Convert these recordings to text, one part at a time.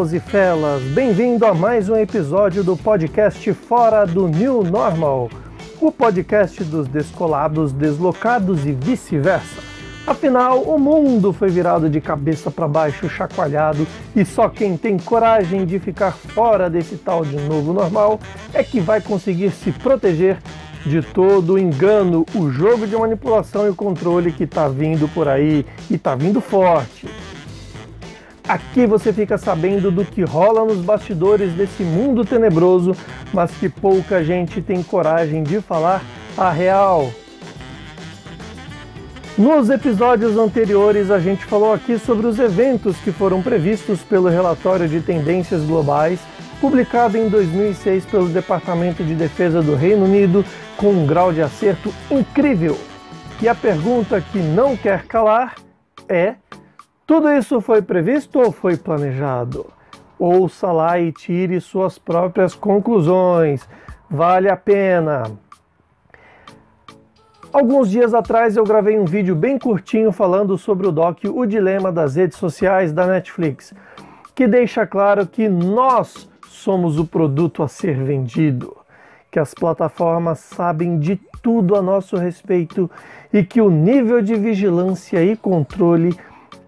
Fellows e felas! Bem-vindo a mais um episódio do podcast Fora do New Normal, o podcast dos descolados, deslocados e vice-versa. Afinal, o mundo foi virado de cabeça para baixo, chacoalhado, e só quem tem coragem de ficar fora desse tal de novo normal é que vai conseguir se proteger de todo o engano, o jogo de manipulação e o controle que está vindo por aí e está vindo forte. Aqui você fica sabendo do que rola nos bastidores desse mundo tenebroso, mas que pouca gente tem coragem de falar a real. Nos episódios anteriores, a gente falou aqui sobre os eventos que foram previstos pelo relatório de tendências globais, publicado em 2006 pelo Departamento de Defesa do Reino Unido, com um grau de acerto incrível. E a pergunta que não quer calar é tudo isso foi previsto ou foi planejado? Ouça lá e tire suas próprias conclusões. Vale a pena. Alguns dias atrás eu gravei um vídeo bem curtinho falando sobre o doc O Dilema das Redes Sociais da Netflix, que deixa claro que nós somos o produto a ser vendido, que as plataformas sabem de tudo a nosso respeito e que o nível de vigilância e controle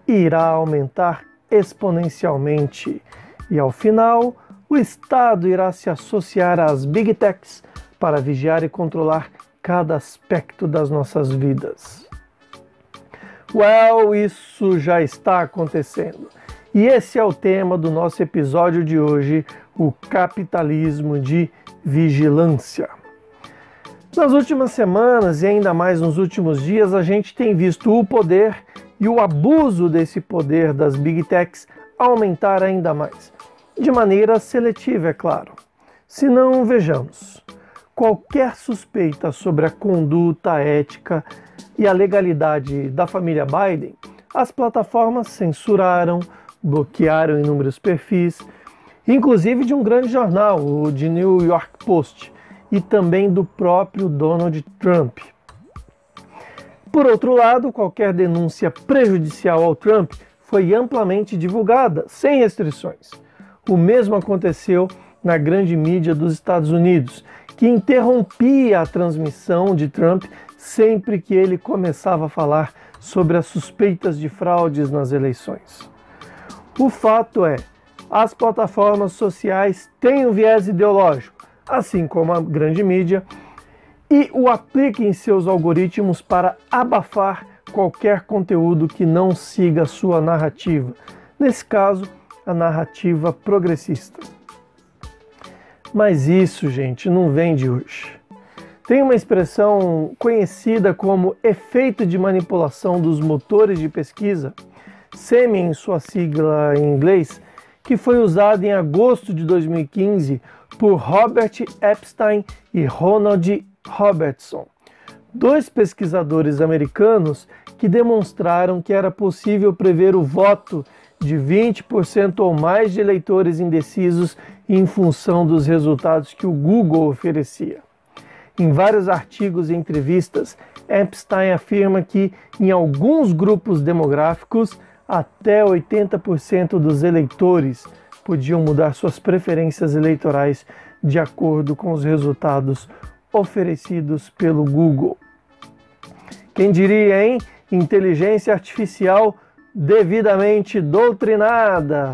irá aumentar exponencialmente e ao final o Estado irá se associar às Big Techs para vigiar e controlar cada aspecto das nossas vidas. Well, isso já está acontecendo. E esse é o tema do nosso episódio de hoje, o capitalismo de vigilância. Nas últimas semanas e ainda mais nos últimos dias, a gente tem visto o poder e o abuso desse poder das big techs aumentar ainda mais. De maneira seletiva, é claro. Se não, vejamos. Qualquer suspeita sobre a conduta ética e a legalidade da família Biden, as plataformas censuraram, bloquearam inúmeros perfis, inclusive de um grande jornal, o de New York Post, e também do próprio Donald Trump. Por outro lado, qualquer denúncia prejudicial ao Trump foi amplamente divulgada, sem restrições. O mesmo aconteceu na grande mídia dos Estados Unidos, que interrompia a transmissão de Trump sempre que ele começava a falar sobre as suspeitas de fraudes nas eleições. O fato é, as plataformas sociais têm um viés ideológico, assim como a grande mídia, e o aplique em seus algoritmos para abafar qualquer conteúdo que não siga sua narrativa. Nesse caso, a narrativa progressista. Mas isso, gente, não vem de hoje. Tem uma expressão conhecida como efeito de manipulação dos motores de pesquisa, SEMI em sua sigla em inglês, que foi usada em agosto de 2015 por Robert Epstein e Ronald Robertson, dois pesquisadores americanos que demonstraram que era possível prever o voto de 20% ou mais de eleitores indecisos em função dos resultados que o Google oferecia. Em vários artigos e entrevistas, Epstein afirma que, em alguns grupos demográficos, até 80% dos eleitores podiam mudar suas preferências eleitorais de acordo com os resultados oferecidos pelo Google. Quem diria, hein? Inteligência artificial devidamente doutrinada.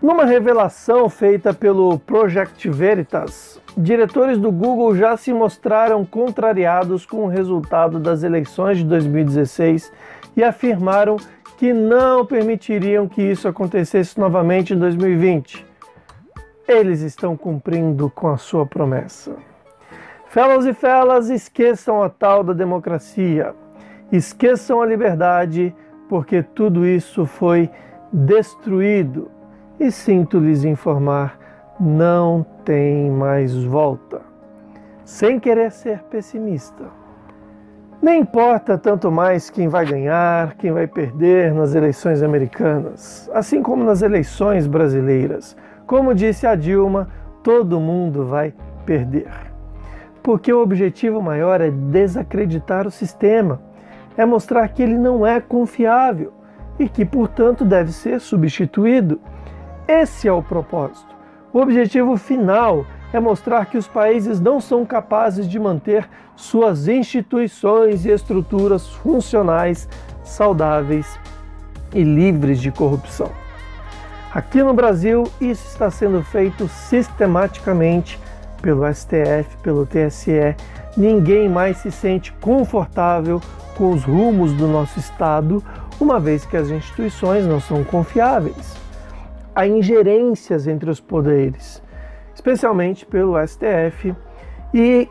Numa revelação feita pelo Project Veritas, diretores do Google já se mostraram contrariados com o resultado das eleições de 2016 e afirmaram que não permitiriam que isso acontecesse novamente em 2020. Eles estão cumprindo com a sua promessa. Fellows e felas, esqueçam a tal da democracia, esqueçam a liberdade, porque tudo isso foi destruído. E sinto lhes informar, não tem mais volta. Sem querer ser pessimista. Nem importa tanto mais quem vai ganhar, quem vai perder nas eleições americanas, assim como nas eleições brasileiras. Como disse a Dilma, todo mundo vai perder porque o objetivo maior é desacreditar o sistema, é mostrar que ele não é confiável e que, portanto, deve ser substituído. Esse é o propósito. O objetivo final é mostrar que os países não são capazes de manter suas instituições e estruturas funcionais, saudáveis e livres de corrupção. Aqui no Brasil, isso está sendo feito sistematicamente pelo STF, pelo TSE. Ninguém mais se sente confortável com os rumos do nosso Estado, uma vez que as instituições não são confiáveis. Há ingerências entre os poderes, especialmente pelo STF, e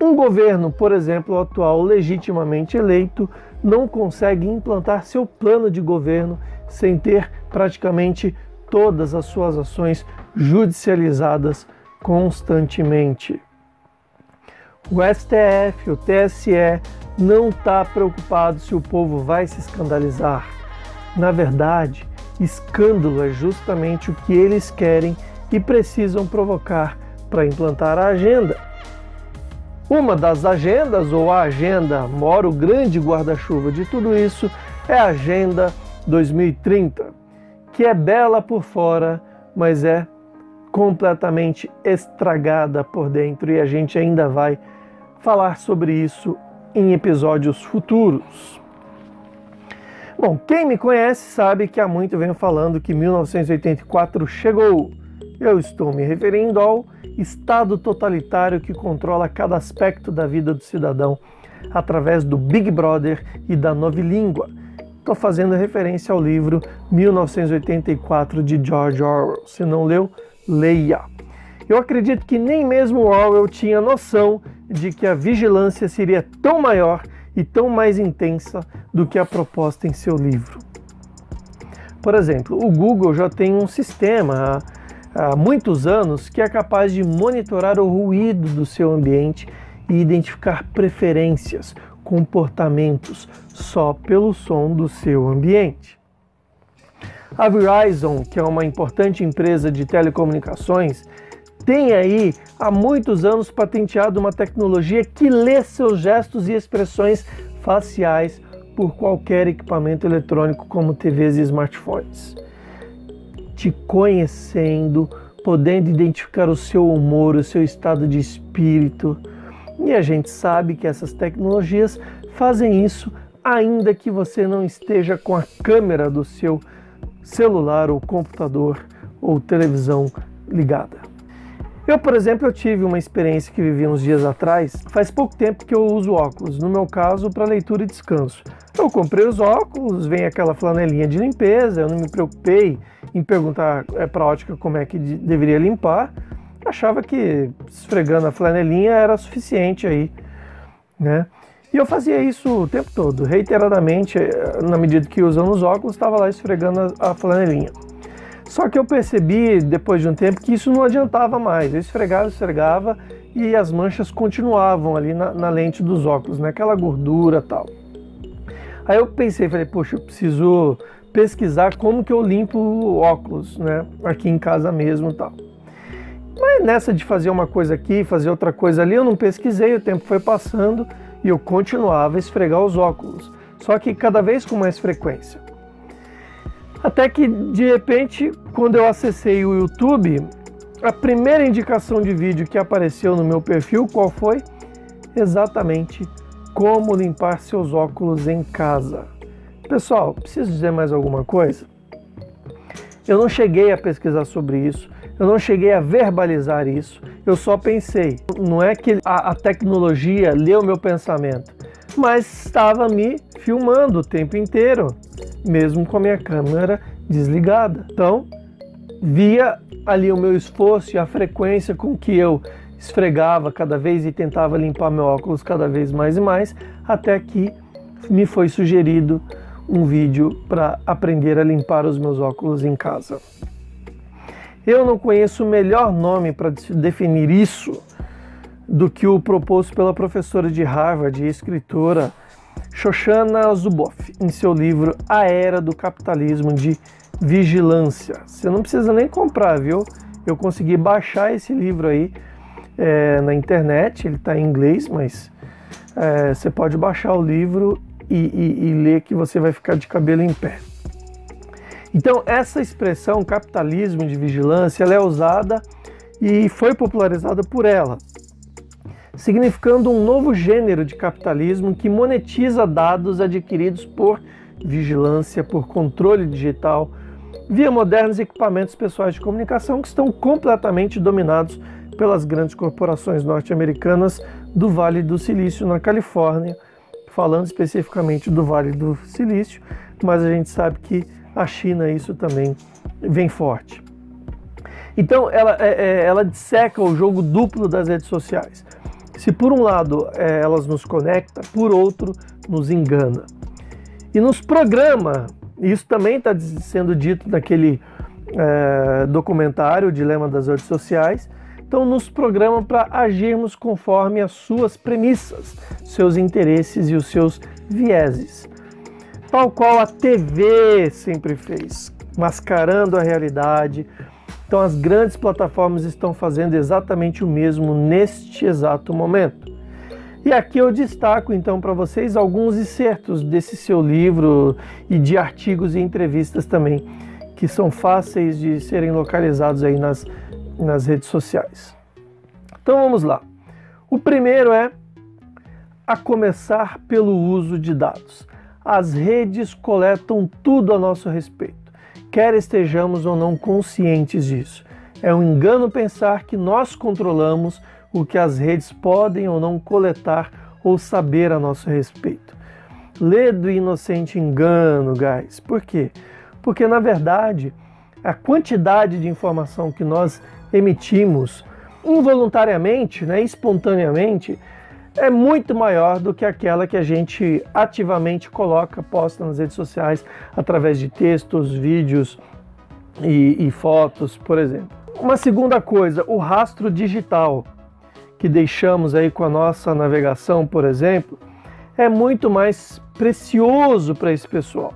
um governo, por exemplo, atual legitimamente eleito, não consegue implantar seu plano de governo sem ter praticamente todas as suas ações judicializadas constantemente. O STF, o TSE, não está preocupado se o povo vai se escandalizar. Na verdade, escândalo é justamente o que eles querem e precisam provocar para implantar a agenda. Uma das agendas, ou a agenda, mora o grande guarda-chuva de tudo isso, é a Agenda 2030, que é bela por fora, mas é completamente estragada por dentro e a gente ainda vai falar sobre isso em episódios futuros. Bom, quem me conhece sabe que há muito venho falando que 1984 chegou. Eu estou me referindo ao Estado totalitário que controla cada aspecto da vida do cidadão através do Big Brother e da novilíngua. Estou fazendo referência ao livro 1984 de George Orwell. Se não leu, leia. Eu acredito que nem mesmo Orwell tinha noção de que a vigilância seria tão maior e tão mais intensa do que a proposta em seu livro. Por exemplo, o Google já tem um sistema há, há muitos anos que é capaz de monitorar o ruído do seu ambiente e identificar preferências, comportamentos só pelo som do seu ambiente. A Verizon, que é uma importante empresa de telecomunicações, tem aí há muitos anos patenteado uma tecnologia que lê seus gestos e expressões faciais por qualquer equipamento eletrônico como TVs e smartphones. Te conhecendo, podendo identificar o seu humor, o seu estado de espírito. E a gente sabe que essas tecnologias fazem isso ainda que você não esteja com a câmera do seu celular ou computador ou televisão ligada. Eu, por exemplo, eu tive uma experiência que vivi uns dias atrás. Faz pouco tempo que eu uso óculos, no meu caso, para leitura e descanso. Eu comprei os óculos, vem aquela flanelinha de limpeza, eu não me preocupei em perguntar é, para a ótica como é que de, deveria limpar. Achava que esfregando a flanelinha era suficiente aí, né? E eu fazia isso o tempo todo, reiteradamente, eh, na medida que usando os óculos, estava lá esfregando a, flanelinha. Só que eu percebi, depois de um tempo, que isso não adiantava mais. Eu esfregava, esfregava e as manchas continuavam ali na, na lente dos óculos, naquela né? gordura tal. Aí eu pensei, falei, poxa, eu preciso pesquisar como que eu limpo óculos, né? Aqui em casa mesmo tal. Mas nessa de fazer uma coisa aqui, fazer outra coisa ali, eu não pesquisei, o tempo foi passando e eu continuava a esfregar os óculos, só que cada vez com mais frequência. Até que de repente, quando eu acessei o YouTube, a primeira indicação de vídeo que apareceu no meu perfil, qual foi? Exatamente como limpar seus óculos em casa. Pessoal, preciso dizer mais alguma coisa? Eu não cheguei a pesquisar sobre isso, eu não cheguei a verbalizar isso, eu só pensei. Não é que a, a tecnologia leu meu pensamento, mas estava me filmando o tempo inteiro, mesmo com a minha câmera desligada. Então, via ali o meu esforço e a frequência com que eu esfregava cada vez e tentava limpar meu óculos cada vez mais e mais, até que me foi sugerido um vídeo para aprender a limpar os meus óculos em casa. Eu não conheço o melhor nome para definir isso do que o proposto pela professora de Harvard e escritora Shoshana Zuboff em seu livro A Era do Capitalismo de Vigilância. Você não precisa nem comprar, viu? Eu consegui baixar esse livro aí é, na internet, ele está em inglês, mas é, você pode baixar o livro e, e, e ler que você vai ficar de cabelo em pé. Então, essa expressão capitalismo de vigilância ela é usada e foi popularizada por ela, significando um novo gênero de capitalismo que monetiza dados adquiridos por vigilância, por controle digital, via modernos equipamentos pessoais de comunicação que estão completamente dominados pelas grandes corporações norte-americanas do Vale do Silício, na Califórnia, falando especificamente do Vale do Silício, mas a gente sabe que a China isso também vem forte. Então ela, é, é, ela disseca o jogo duplo das redes sociais. Se por um lado é, elas nos conecta, por outro nos engana. E nos programa, isso também está sendo dito naquele é, documentário, o Dilema das Redes Sociais, então nos programa para agirmos conforme as suas premissas, seus interesses e os seus vieses tal qual a TV sempre fez, mascarando a realidade. Então as grandes plataformas estão fazendo exatamente o mesmo neste exato momento. E aqui eu destaco então para vocês alguns excertos desse seu livro e de artigos e entrevistas também, que são fáceis de serem localizados aí nas, nas redes sociais. Então vamos lá. O primeiro é a começar pelo uso de dados. As redes coletam tudo a nosso respeito, quer estejamos ou não conscientes disso. É um engano pensar que nós controlamos o que as redes podem ou não coletar ou saber a nosso respeito. Ledo e inocente engano, guys. Por quê? Porque na verdade, a quantidade de informação que nós emitimos involuntariamente, né, espontaneamente, é muito maior do que aquela que a gente ativamente coloca, posta nas redes sociais através de textos, vídeos e, e fotos, por exemplo. Uma segunda coisa, o rastro digital que deixamos aí com a nossa navegação, por exemplo, é muito mais precioso para esse pessoal.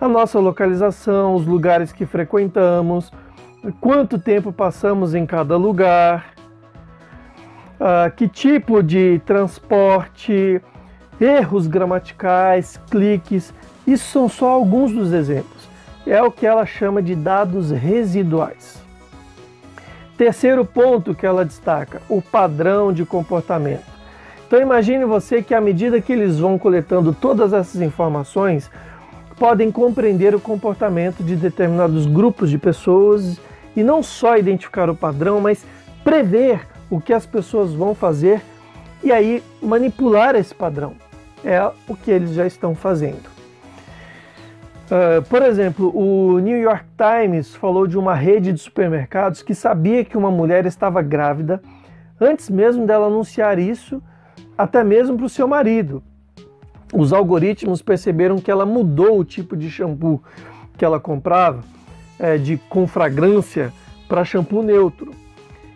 A nossa localização, os lugares que frequentamos, quanto tempo passamos em cada lugar, uh, que tipo de transporte, erros gramaticais, cliques. Isso são só alguns dos exemplos. É o que ela chama de dados residuais. Terceiro ponto que ela destaca: o padrão de comportamento. Então imagine você que à medida que eles vão coletando todas essas informações, podem compreender o comportamento de determinados grupos de pessoas e não só identificar o padrão, mas prever o que as pessoas vão fazer e aí manipular esse padrão. É o que eles já estão fazendo. Uh, por exemplo, o New York Times falou de uma rede de supermercados que sabia que uma mulher estava grávida antes mesmo dela anunciar isso, até mesmo para o seu marido. Os algoritmos perceberam que ela mudou o tipo de shampoo que ela comprava, é, de com fragrância, para shampoo neutro.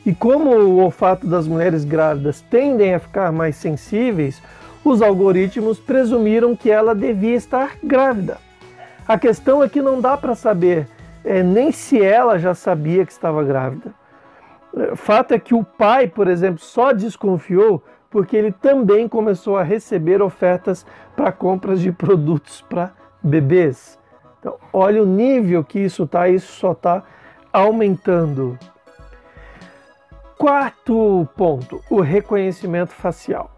E como o olfato das mulheres grávidas tendem a ficar mais sensíveis, os algoritmos presumiram que ela devia estar grávida. A questão é que não dá para saber é, nem se ela já sabia que estava grávida. O fato é que o pai, por exemplo, só desconfiou porque ele também começou a receber ofertas para compras de produtos para bebês. Então, olha o nível que isso está, isso só está aumentando. Quarto ponto, o reconhecimento facial.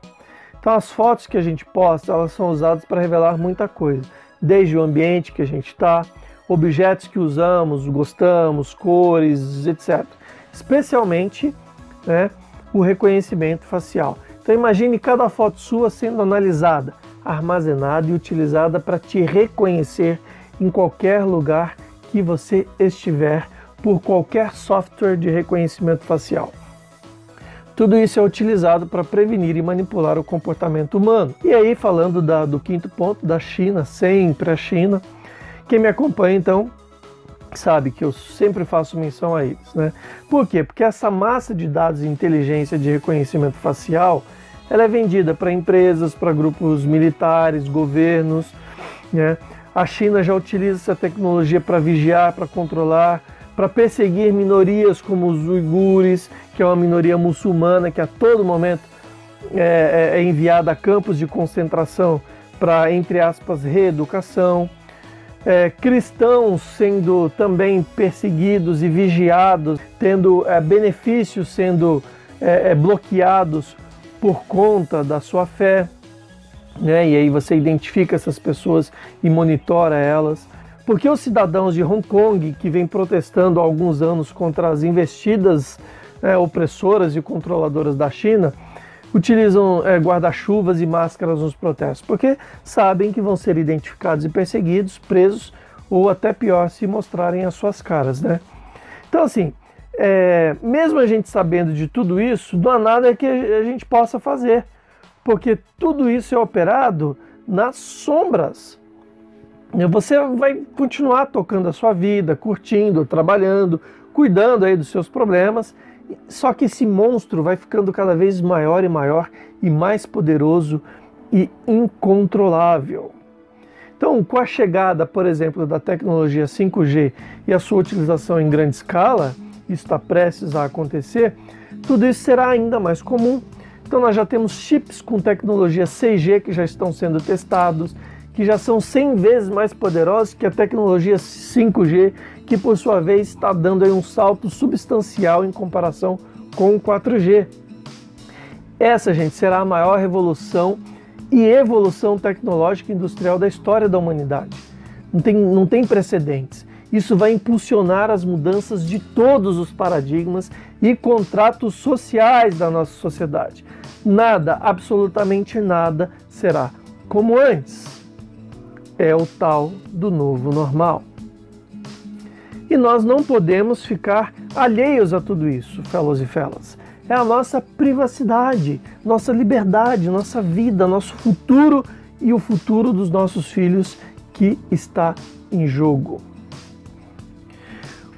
Então as fotos que a gente posta, elas são usadas para revelar muita coisa, desde o ambiente que a gente está, objetos que usamos, gostamos, cores, etc. Especialmente né, o reconhecimento facial. Então imagine cada foto sua sendo analisada, armazenada e utilizada para te reconhecer em qualquer lugar que você estiver por qualquer software de reconhecimento facial. Tudo isso é utilizado para prevenir e manipular o comportamento humano. E aí, falando da, do quinto ponto, da China, sempre a China, quem me acompanha então sabe que eu sempre faço menção a eles, né? Por quê? Porque essa massa de dados de inteligência de reconhecimento facial, ela é vendida para empresas, para grupos militares, governos, né? A China já utiliza essa tecnologia para vigiar, para controlar, para perseguir minorias como os uigures, que é uma minoria muçulmana que a todo momento é, é, é enviada a campos de concentração para, entre aspas, reeducação. é, cristãos sendo também perseguidos e vigiados, tendo é, benefícios sendo é, é bloqueados por conta da sua fé. Né? E aí você identifica essas pessoas e monitora elas. Porque os cidadãos de Hong Kong, que vêm protestando há alguns anos contra as investidas né, opressoras e controladoras da China, utilizam é, guarda-chuvas e máscaras nos protestos, porque sabem que vão ser identificados e perseguidos, presos ou até pior, se mostrarem as suas caras, né? Então, assim, é, mesmo a gente sabendo de tudo isso, não há nada que a gente possa fazer, porque tudo isso é operado nas sombras. Você vai continuar tocando a sua vida, curtindo, trabalhando, cuidando aí dos seus problemas só que esse monstro vai ficando cada vez maior e maior e mais poderoso e incontrolável. Então, com a chegada, por exemplo, da tecnologia 5G e a sua utilização em grande escala, está prestes a acontecer, tudo isso será ainda mais comum. Então, nós já temos chips com tecnologia 6G que já estão sendo testados, que já são 100 vezes mais poderosos que a tecnologia 5G que por sua vez está dando um salto substancial em comparação com o 4G. Essa, gente, será a maior revolução e evolução tecnológica e industrial da história da humanidade. Não tem, não tem precedentes. Isso vai impulsionar as mudanças de todos os paradigmas e contratos sociais da nossa sociedade. Nada, absolutamente nada, será como antes. É o tal do novo normal. E nós não podemos ficar alheios a tudo isso, fellows e fellas. É a nossa privacidade, nossa liberdade, nossa vida, nosso futuro e o futuro dos nossos filhos que está em jogo.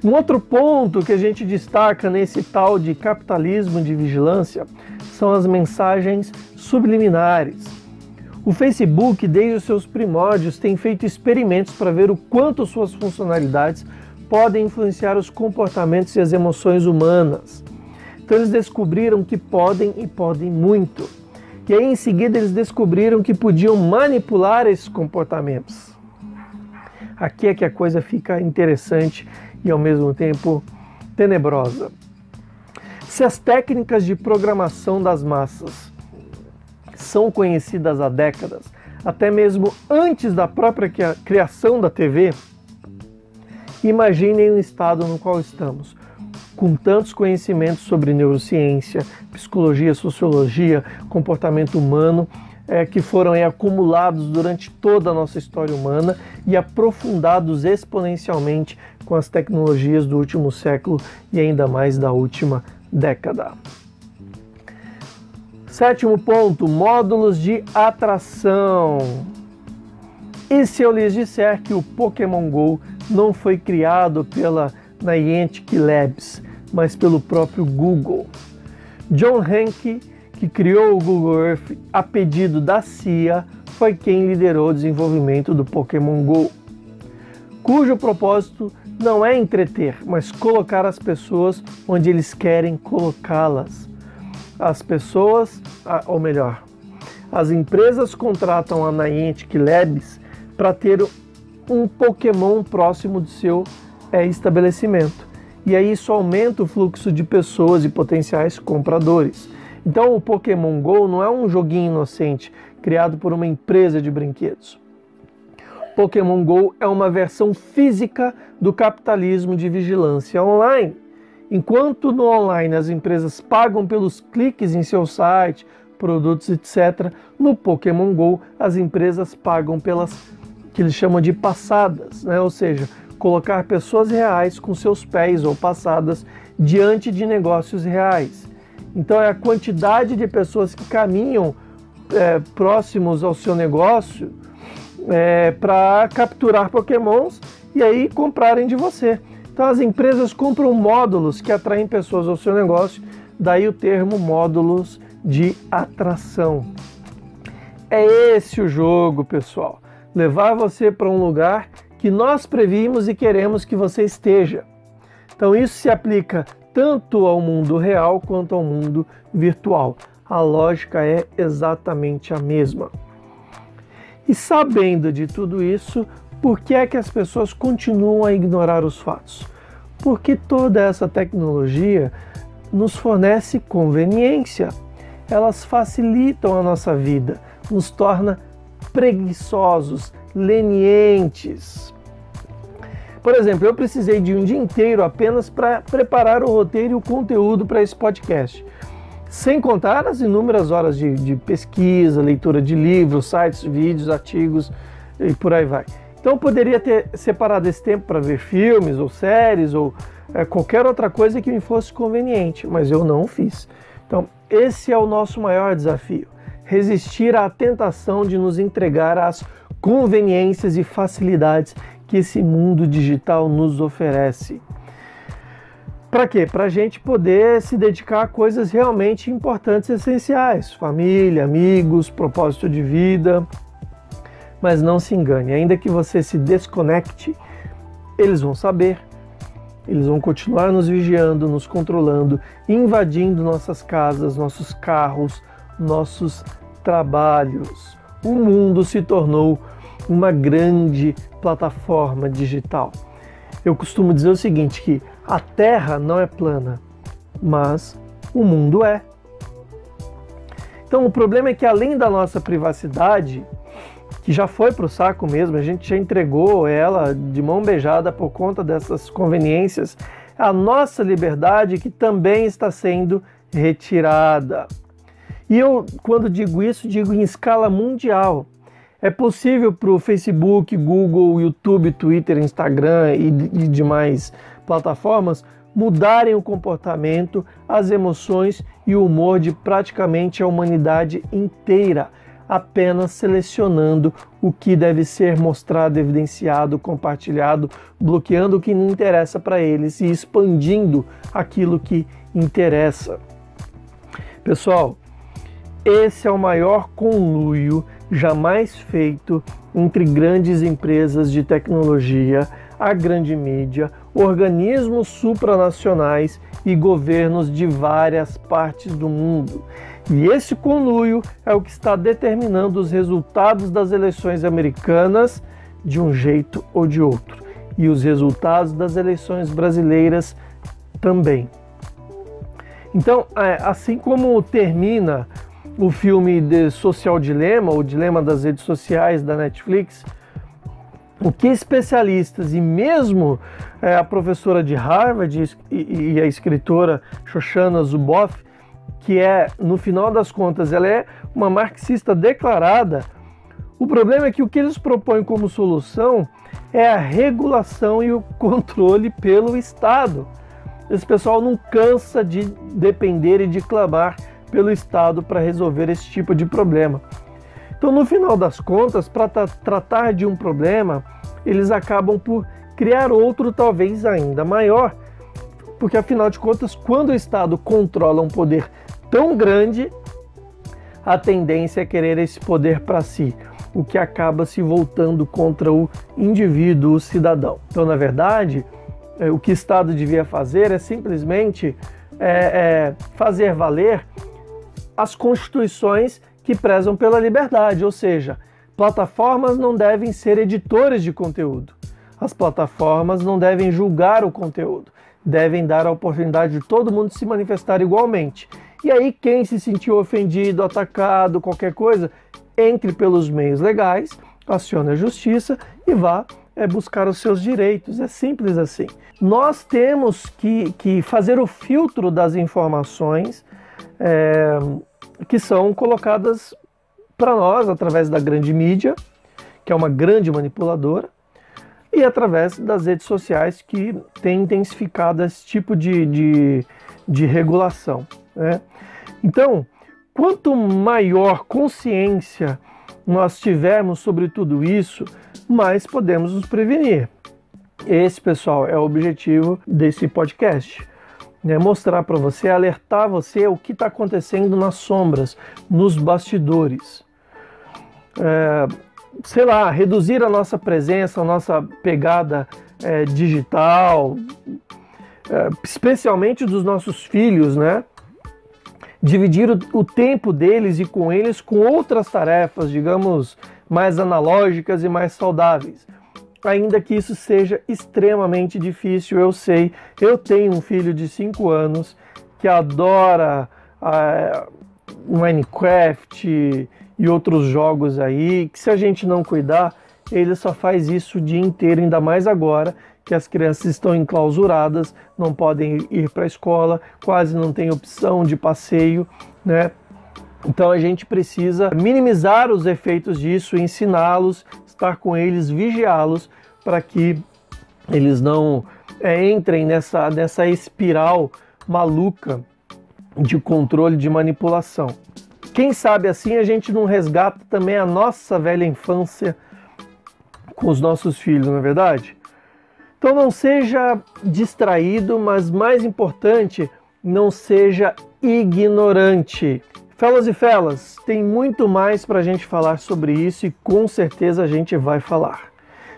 Um outro ponto que a gente destaca nesse tal de capitalismo de vigilância são as mensagens subliminares. O Facebook, desde os seus primórdios, tem feito experimentos para ver o quanto suas funcionalidades podem influenciar os comportamentos e as emoções humanas. Então eles descobriram que podem e podem muito. E aí em seguida eles descobriram que podiam manipular esses comportamentos. Aqui é que a coisa fica interessante e ao mesmo tempo tenebrosa. Se as técnicas de programação das massas são conhecidas há décadas, até mesmo antes da própria criação da TV, Imaginem o estado no qual estamos, com tantos conhecimentos sobre neurociência, psicologia, sociologia, comportamento humano, é, que foram acumulados durante toda a nossa história humana e aprofundados exponencialmente com as tecnologias do último século e ainda mais da última década. Sétimo ponto: módulos de atração. E se eu lhes disser que o Pokémon Go não foi criado pela Niantic Labs, mas pelo próprio Google. John Hanke, que criou o Google Earth a pedido da CIA, foi quem liderou o desenvolvimento do Pokémon Go, cujo propósito não é entreter, mas colocar as pessoas onde eles querem colocá-las. As pessoas, ou melhor, as empresas contratam a Niantic Labs para ter um Pokémon próximo do seu é, estabelecimento. E aí isso aumenta o fluxo de pessoas e potenciais compradores. Então o Pokémon Go não é um joguinho inocente criado por uma empresa de brinquedos. Pokémon Go é uma versão física do capitalismo de vigilância online. Enquanto no online as empresas pagam pelos cliques em seu site, produtos, etc., no Pokémon Go as empresas pagam pelas que eles chamam de passadas, né? ou seja, colocar pessoas reais com seus pés ou passadas diante de negócios reais. Então é a quantidade de pessoas que caminham é, próximos ao seu negócio é, para capturar pokémons e aí comprarem de você. Então as empresas compram módulos que atraem pessoas ao seu negócio, daí o termo módulos de atração. É esse o jogo, pessoal levar você para um lugar que nós previmos e queremos que você esteja. Então isso se aplica tanto ao mundo real quanto ao mundo virtual. A lógica é exatamente a mesma. E sabendo de tudo isso, Por que é que as pessoas continuam a ignorar os fatos? Porque toda essa tecnologia nos fornece conveniência. Elas facilitam a nossa vida, nos torna preguiçosos, lenientes. Por exemplo, eu precisei de um dia inteiro apenas para preparar o roteiro e o conteúdo para esse podcast. Sem contar as inúmeras horas de, de pesquisa, leitura de livros, sites, vídeos, artigos e por aí vai. Então poderia ter separado esse tempo para ver filmes ou séries ou é, qualquer outra coisa que me fosse conveniente, mas eu não fiz. Então esse é o nosso maior desafio: resistir à tentação de nos entregar às conveniências e facilidades que esse mundo digital nos oferece. Para quê? Para a gente poder se dedicar a coisas realmente importantes e essenciais: família, amigos, propósito de vida. Mas não se engane, ainda que você se desconecte, eles vão saber, eles vão continuar nos vigiando, nos controlando, invadindo nossas casas, nossos carros, nossos trabalhos. O mundo se tornou uma grande plataforma digital. Eu costumo dizer o seguinte, que a Terra não é plana, mas o mundo é. Então o problema é que além da nossa privacidade, que já foi para o saco mesmo, a gente já entregou ela de mão beijada por conta dessas conveniências, a nossa liberdade que também está sendo retirada. E eu, quando digo isso, digo em escala mundial. É possível para o Facebook, Google, YouTube, Twitter, Instagram e, demais plataformas mudarem o comportamento, as emoções e o humor de praticamente a humanidade inteira, apenas selecionando o que deve ser mostrado, evidenciado, compartilhado, bloqueando o que não interessa para eles e expandindo aquilo que interessa. Pessoal, esse é o maior conluio jamais feito entre grandes empresas de tecnologia, a grande mídia, organismos supranacionais e governos de várias partes do mundo. E esse conluio é o que está determinando os resultados das eleições americanas de um jeito ou de outro, e os resultados das eleições brasileiras também. Então, é, assim como termina o filme de Social Dilema, o Dilema das Redes Sociais da Netflix, o que especialistas e mesmo é, a professora de Harvard e, a escritora Shoshana Zuboff, que é, no final das contas, ela é uma marxista declarada, o problema é que o que eles propõem como solução é a regulação e o controle pelo Estado. Esse pessoal não cansa de depender e de clamar pelo Estado para resolver esse tipo de problema. Então, no final das contas, para tratar de um problema, eles acabam por criar outro, talvez ainda maior, porque afinal de contas, quando o Estado controla um poder tão grande, a tendência é querer esse poder para si, o que acaba se voltando contra o indivíduo, o cidadão. Então, na verdade, é, o que o Estado devia fazer é simplesmente é, é, fazer valer as constituições que prezam pela liberdade, ou seja, plataformas não devem ser editores de conteúdo. As plataformas não devem julgar o conteúdo, devem dar a oportunidade de todo mundo se manifestar igualmente. E aí, quem se sentiu ofendido, atacado, qualquer coisa, entre pelos meios legais, acione a justiça e vá é, buscar os seus direitos. É simples assim. Nós temos que, que fazer o filtro das informações é, que são colocadas para nós através da grande mídia, que é uma grande manipuladora, e através das redes sociais que tem intensificado esse tipo de, de, de regulação. Né? Então, quanto maior consciência nós tivermos sobre tudo isso, mais podemos nos prevenir. Esse, pessoal, é o objetivo desse podcast né, mostrar para você, alertar você o que está acontecendo nas sombras, nos bastidores. É, sei lá, reduzir a nossa presença, a nossa pegada é, digital, é, especialmente dos nossos filhos, né? Dividir o, o tempo deles e com eles com outras tarefas, digamos, mais analógicas e mais saudáveis. ainda que isso seja extremamente difícil, eu sei. Eu tenho um filho de 5 anos que adora uh, Minecraft e outros jogos aí, que se a gente não cuidar, ele só faz isso o dia inteiro, ainda mais agora que as crianças estão enclausuradas, não podem ir para a escola, quase não tem opção de passeio, né? Então a gente precisa minimizar os efeitos disso, ensiná-los, estar com eles, vigiá-los para que eles não é, entrem nessa, nessa espiral maluca de controle de manipulação. Quem sabe assim a gente não resgata também a nossa velha infância com os nossos filhos, não é verdade? Então não seja distraído, mas mais importante, não seja ignorante. Felas e felas, tem muito mais para a gente falar sobre isso e com certeza a gente vai falar.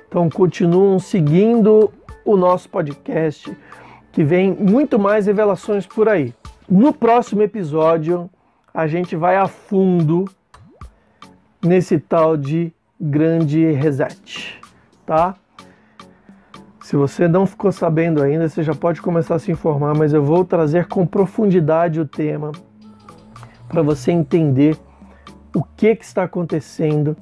Então continuam seguindo o nosso podcast, que vem muito mais revelações por aí. No próximo episódio, a gente vai a fundo nesse tal de grande reset, tá? Se você não ficou sabendo ainda, você já pode começar a se informar, mas eu vou trazer com profundidade o tema para você entender o que, que está acontecendo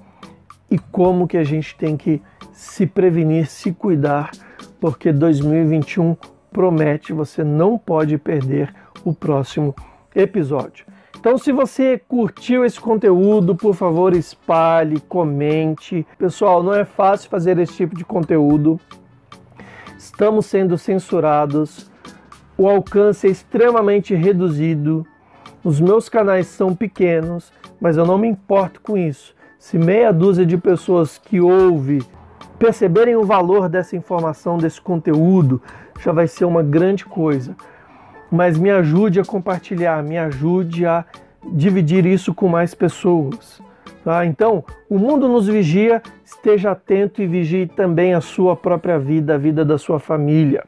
e como que a gente tem que se prevenir, se cuidar, porque 2021 promete, você não pode perder o próximo episódio. Então, se você curtiu esse conteúdo, por favor, espalhe, comente. Pessoal, não é fácil fazer esse tipo de conteúdo estamos sendo censurados, o alcance é extremamente reduzido, os meus canais são pequenos, mas eu não me importo com isso. Se meia dúzia de pessoas que ouvem perceberem o valor dessa informação, desse conteúdo, já vai ser uma grande coisa. Mas me ajude a compartilhar, me ajude a dividir isso com mais pessoas. Tá? Então, o mundo nos vigia, esteja atento e vigie também a sua própria vida, a vida da sua família.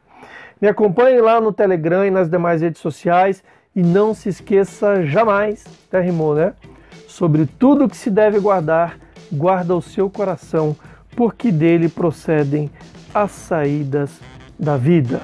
Me acompanhe lá no Telegram e nas demais redes sociais e não se esqueça jamais, até rimou, né? Sobre tudo que se deve guardar, guarda o seu coração, porque dele procedem as saídas da vida.